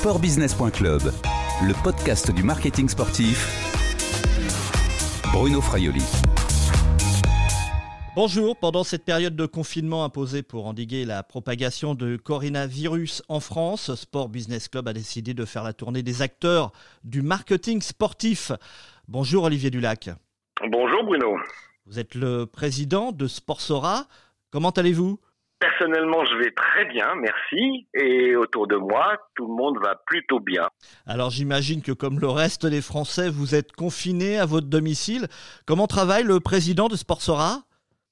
Sportbusiness.club, le podcast du marketing sportif. Bruno Fraioli. Bonjour, pendant cette période de confinement imposée pour endiguer la propagation de coronavirus en France, Sport Business Club a décidé de faire la tournée des acteurs du marketing sportif. Bonjour Olivier Dulac. Bonjour Bruno. Vous êtes le président de Sportsora. Comment allez-vous? Personnellement, je vais très bien, merci. Et autour de moi, tout le monde va plutôt bien. Alors j'imagine que comme le reste des Français, vous êtes confiné à votre domicile. Comment travaille le président de Sportsora?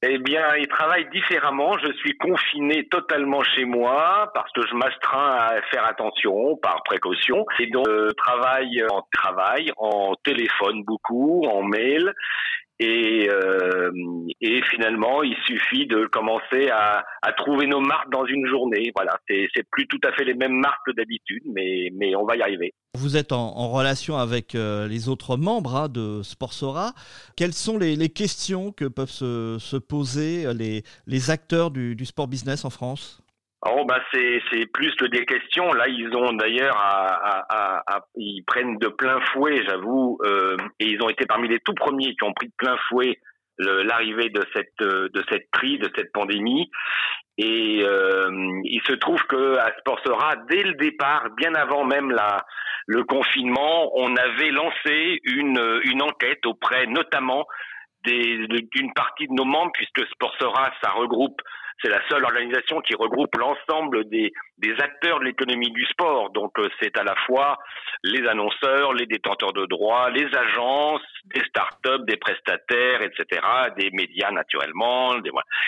Eh bien, il travaille différemment. Je suis confiné totalement chez moi parce que je m'astreins à faire attention par précaution. Et donc, je travaille en travail, en téléphone beaucoup, en mail. Et, euh, et finalement, il suffit de commencer à, à, trouver nos marques dans une journée. Voilà, c'est plus tout à fait les mêmes marques que d'habitude, mais, mais on va y arriver. Vous êtes en, en relation avec euh, les autres membres hein, de Sportsora. Quelles sont les, les, questions que peuvent se, se poser les, les acteurs du, du sport business en France? Oh bah c'est c'est plus que des questions. Là ils ont d'ailleurs à, à, à, ils prennent de plein fouet, j'avoue, euh, et ils ont été parmi les tout premiers qui ont pris de plein fouet l'arrivée de cette de cette crise, de cette pandémie. Et euh, il se trouve que à Sportsera, dès le départ, bien avant même la le confinement, on avait lancé une une enquête auprès notamment d'une partie de nos membres, puisque Sportsera, ça regroupe c'est la seule organisation qui regroupe l'ensemble des, acteurs de l'économie du sport. Donc euh, c'est à la fois les annonceurs, les détenteurs de droits, les agences, des start-up, des prestataires, etc., des médias naturellement,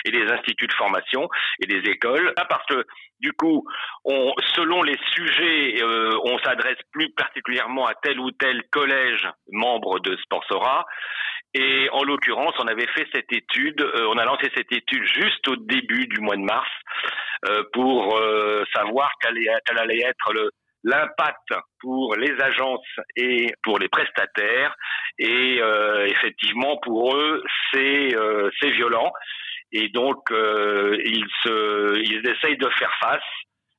et des instituts de formation et des écoles. Parce que du coup, on, selon les sujets, euh, on s'adresse plus particulièrement à tel ou tel collège membre de Sportsora. Et en l'occurrence, on avait fait cette étude, euh, on a lancé cette étude juste au début du mois de mars euh, pour euh, savoir quel, allait être le, l'impact pour les agences et pour les prestataires. Et effectivement, pour eux, c'est c'est violent. Et donc, ils se ils essayent de faire face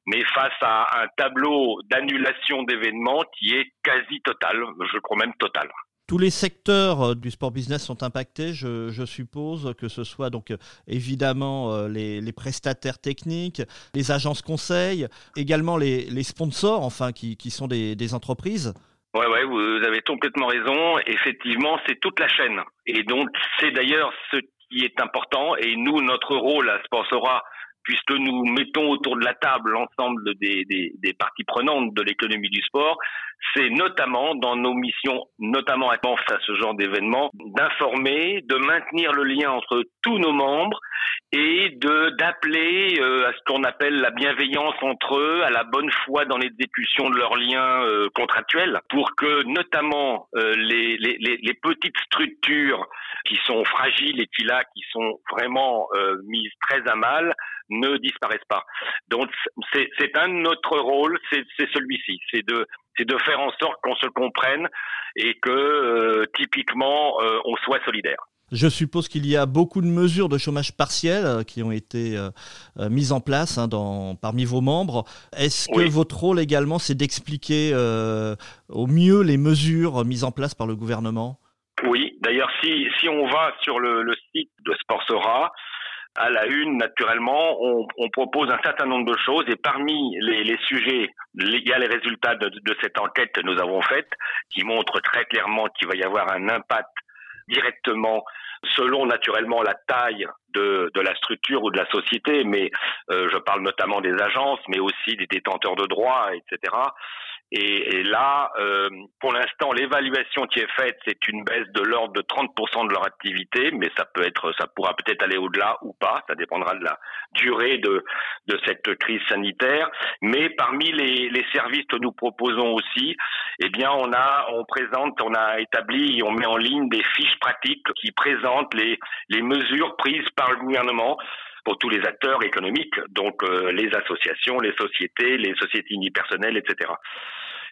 mais face à un tableau d'annulation d'événements qui est quasi total, je crois même total. Tous les secteurs euh, du sport business sont impactés, je, suppose, que ce soit donc euh, évidemment euh, les, prestataires techniques, les agences conseils, également les, sponsors, enfin qui, sont des, entreprises. Ouais, ouais, vous avez complètement raison. Effectivement, c'est toute la chaîne. Et donc, c'est d'ailleurs ce qui est important. Et nous, notre rôle à Sportsora, puisque nous mettons autour de la table l'ensemble des, des, parties prenantes de l'économie du sport, c'est notamment dans nos missions, notamment à ce genre d'événement, d'informer, de maintenir le lien entre tous nos membres et d'appeler euh, à ce qu'on appelle la bienveillance entre eux, à la bonne foi dans l'exécution de leurs liens euh, contractuels, pour que notamment euh, les, les, les, petites structures qui sont fragiles et qui là qui sont vraiment mises très à mal ne disparaissent pas. Donc c'est un notre rôle, c'est celui-ci, c'est de c'est de faire en sorte qu'on se comprenne et que euh, typiquement euh, on soit solidaire. Je suppose qu'il y a beaucoup de mesures de chômage partiel euh, qui ont été mises en place hein, dans, parmi vos membres. Est-ce que votre rôle également, c'est d'expliquer au mieux les mesures mises en place par le gouvernement? Oui, d'ailleurs, si, si on va sur le, le site de Sportsora, à la une, naturellement, on, propose un certain nombre de choses et parmi les, sujets, il y a les résultats de, cette enquête que nous avons faite qui montrent très clairement qu'il va y avoir un impact directement selon naturellement la taille de, de, la structure ou de la société, mais euh, je parle notamment des agences, mais aussi des détenteurs de droits, etc. Et, et là, euh, pour l'instant, l'évaluation qui est faite, c'est une baisse de l'ordre de 30% de leur activité, mais ça peut être, ça pourra peut-être aller au-delà ou pas. Ça dépendra de la durée de, de cette crise sanitaire. Mais parmi les, les services que nous proposons aussi, eh bien, on a, on présente, on a établi, on met en ligne des fiches pratiques qui présentent les, les mesures prises par le gouvernement pour tous les acteurs économiques, donc euh, les associations, les sociétés, les sociétés unipersonnelles, etc.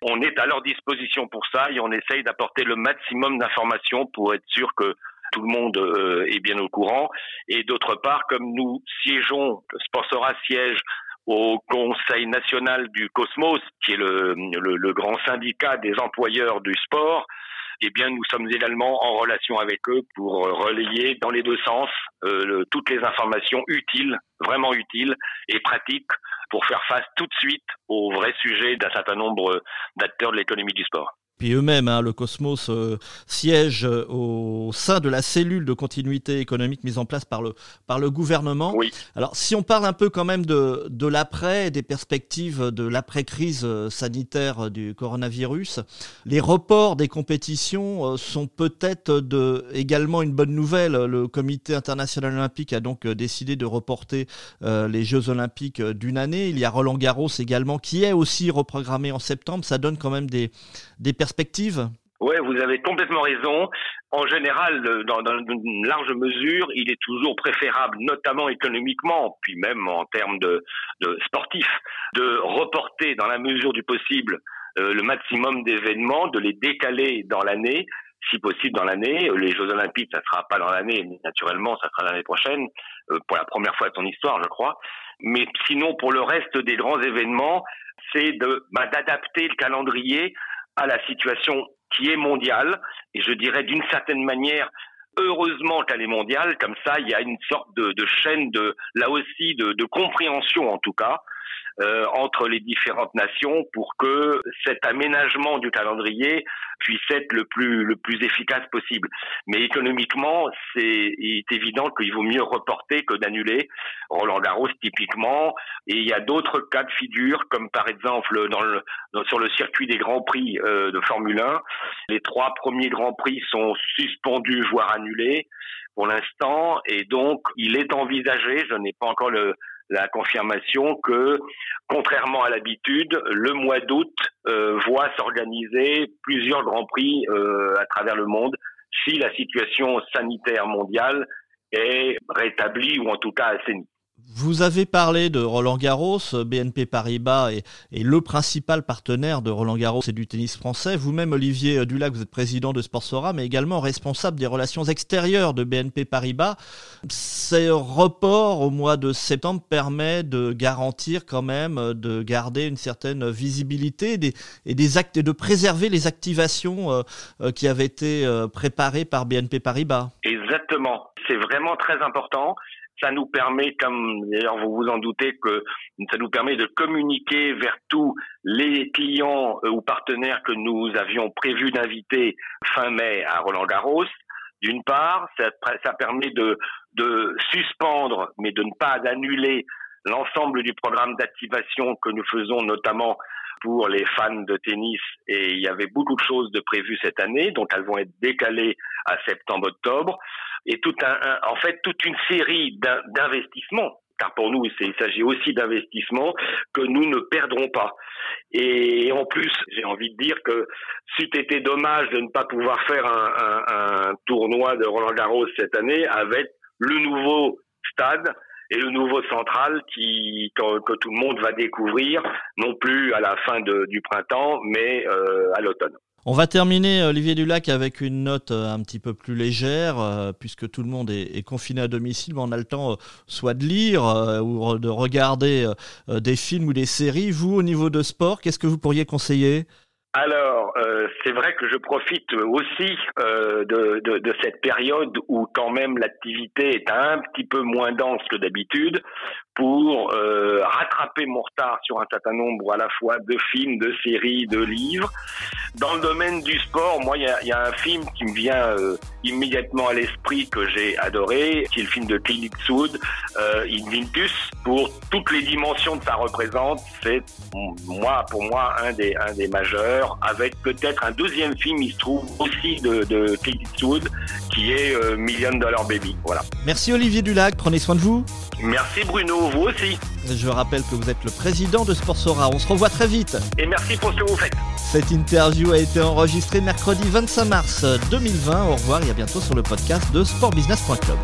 On est à leur disposition pour ça et on essaye d'apporter le maximum d'informations pour être sûr que tout le monde euh, est bien au courant. Et d'autre part, comme nous siégeons, Sportsora siège au Conseil national du Cosmos, qui est le, le, grand syndicat des employeurs du sport, eh bien, nous sommes également en relation avec eux pour relayer dans les deux sens euh, toutes les informations utiles, vraiment utiles et pratiques pour faire face tout de suite aux vrais sujets d'un certain nombre d'acteurs de l'économie du sport. Puis eux-mêmes, hein, le Cosmos euh, siège euh, au sein de la cellule de continuité économique mise en place par le, par le gouvernement. Oui. Alors, si on parle un peu quand même de, de l'après, des perspectives de l'après-crise euh, sanitaire du coronavirus, les reports des compétitions sont peut-être de, également une bonne nouvelle. Le Comité international olympique a donc décidé de reporter les Jeux olympiques d'une année. Il y a Roland Garros également qui est aussi reprogrammé en septembre. Ça donne quand même des, des perspectives perspective oui, vous avez complètement raison. En général, dans, une large mesure, il est toujours préférable, notamment économiquement, puis même en termes de, sportifs, de reporter dans la mesure du possible euh, le maximum d'événements, de les décaler dans l'année, si possible dans l'année. Les Jeux Olympiques, ça sera pas dans l'année, naturellement, ça sera l'année prochaine, euh, pour la première fois de son histoire, je crois. Mais sinon, pour le reste des grands événements, c'est de bah, d'adapter le calendrier à la situation qui est mondiale, et je dirais d'une certaine manière, heureusement qu'elle est mondiale, comme ça il y a une sorte de, chaîne de, là aussi, de, de compréhension en tout cas, euh, entre les différentes nations pour que cet aménagement du calendrier puisse être le plus le plus efficace possible. Mais économiquement, c'est est évident qu'il vaut mieux reporter que d'annuler. Roland Garros typiquement, et il y a d'autres cas de figure comme par exemple dans le sur le circuit des grands prix euh, de Formule 1, les trois premiers grands prix sont suspendus voire annulés pour l'instant et donc il est envisagé, je n'ai pas encore le la confirmation que, contrairement à l'habitude, le mois d'août euh, voit s'organiser plusieurs grands prix euh, à travers le monde si la situation sanitaire mondiale est rétablie ou en tout cas assainie. Vous avez parlé de Roland Garros, BNP Paribas est, le principal partenaire de Roland Garros et du tennis français. Vous-même, Olivier Dulac, vous êtes président de Sportsora, mais également responsable des relations extérieures de BNP Paribas. Ces reports au mois de septembre permet de garantir quand même, de garder une certaine visibilité et, des actes, et de préserver les activations euh, euh, qui avaient été euh, préparées par BNP Paribas. Exactement. C'est vraiment très important ça nous permet, comme d'ailleurs vous vous en doutez, que ça nous permet de communiquer vers tous les clients euh, ou partenaires que nous avions prévu d'inviter fin mai à Roland Garros. D'une part, ça, permet de, de suspendre, mais de ne pas annuler l'ensemble du programme d'activation que nous faisons notamment pour les fans de tennis et il y avait beaucoup de choses de prévues cette année, donc elles vont être décalées à septembre-octobre et tout un, en fait toute une série d'investissements car pour nous, il s'agit aussi d'investissements que nous ne perdrons pas. Et en plus, j'ai envie de dire que c'eût été dommage de ne pas pouvoir faire un, tournoi de Roland Garros cette année avec le nouveau stade et le nouveau central que, tout le monde va découvrir, non plus à la fin du printemps, mais euh, à l'automne. On va terminer, Olivier Dulac, avec une note euh, un petit peu plus légère, euh, puisque tout le monde est, confiné à domicile, mais on a le temps soit de lire ou de regarder des films ou des séries. Vous, au niveau de sport, qu'est-ce que vous pourriez conseiller? Alors, euh, c'est vrai que je profite aussi euh, de, de, de, cette période où quand même l'activité est un petit peu moins dense que d'habitude pour euh, rattraper mon retard sur un certain nombre à la fois de films, de séries, de livres. Dans le domaine du sport, moi, il y a, y a, un film qui me vient euh, immédiatement à l'esprit que j'ai adoré, qui est le film de Clint Eastwood, euh, Inventus. Pour toutes les dimensions que ça représente, c'est moi, pour moi, un des, un des majeurs, avec peut-être un deuxième film, il se trouve aussi de, de Clint Eastwood, qui est euh, Million Dollar Baby. Voilà. Merci Olivier Dulac, prenez soin de vous. Merci Bruno, vous aussi. Je rappelle que vous êtes le président de Sportsora. On se revoit très vite. Et merci pour ce que vous faites. Cette interview a été enregistrée mercredi 25 mars 2020. Au revoir et à bientôt sur le podcast de sportbusiness.club.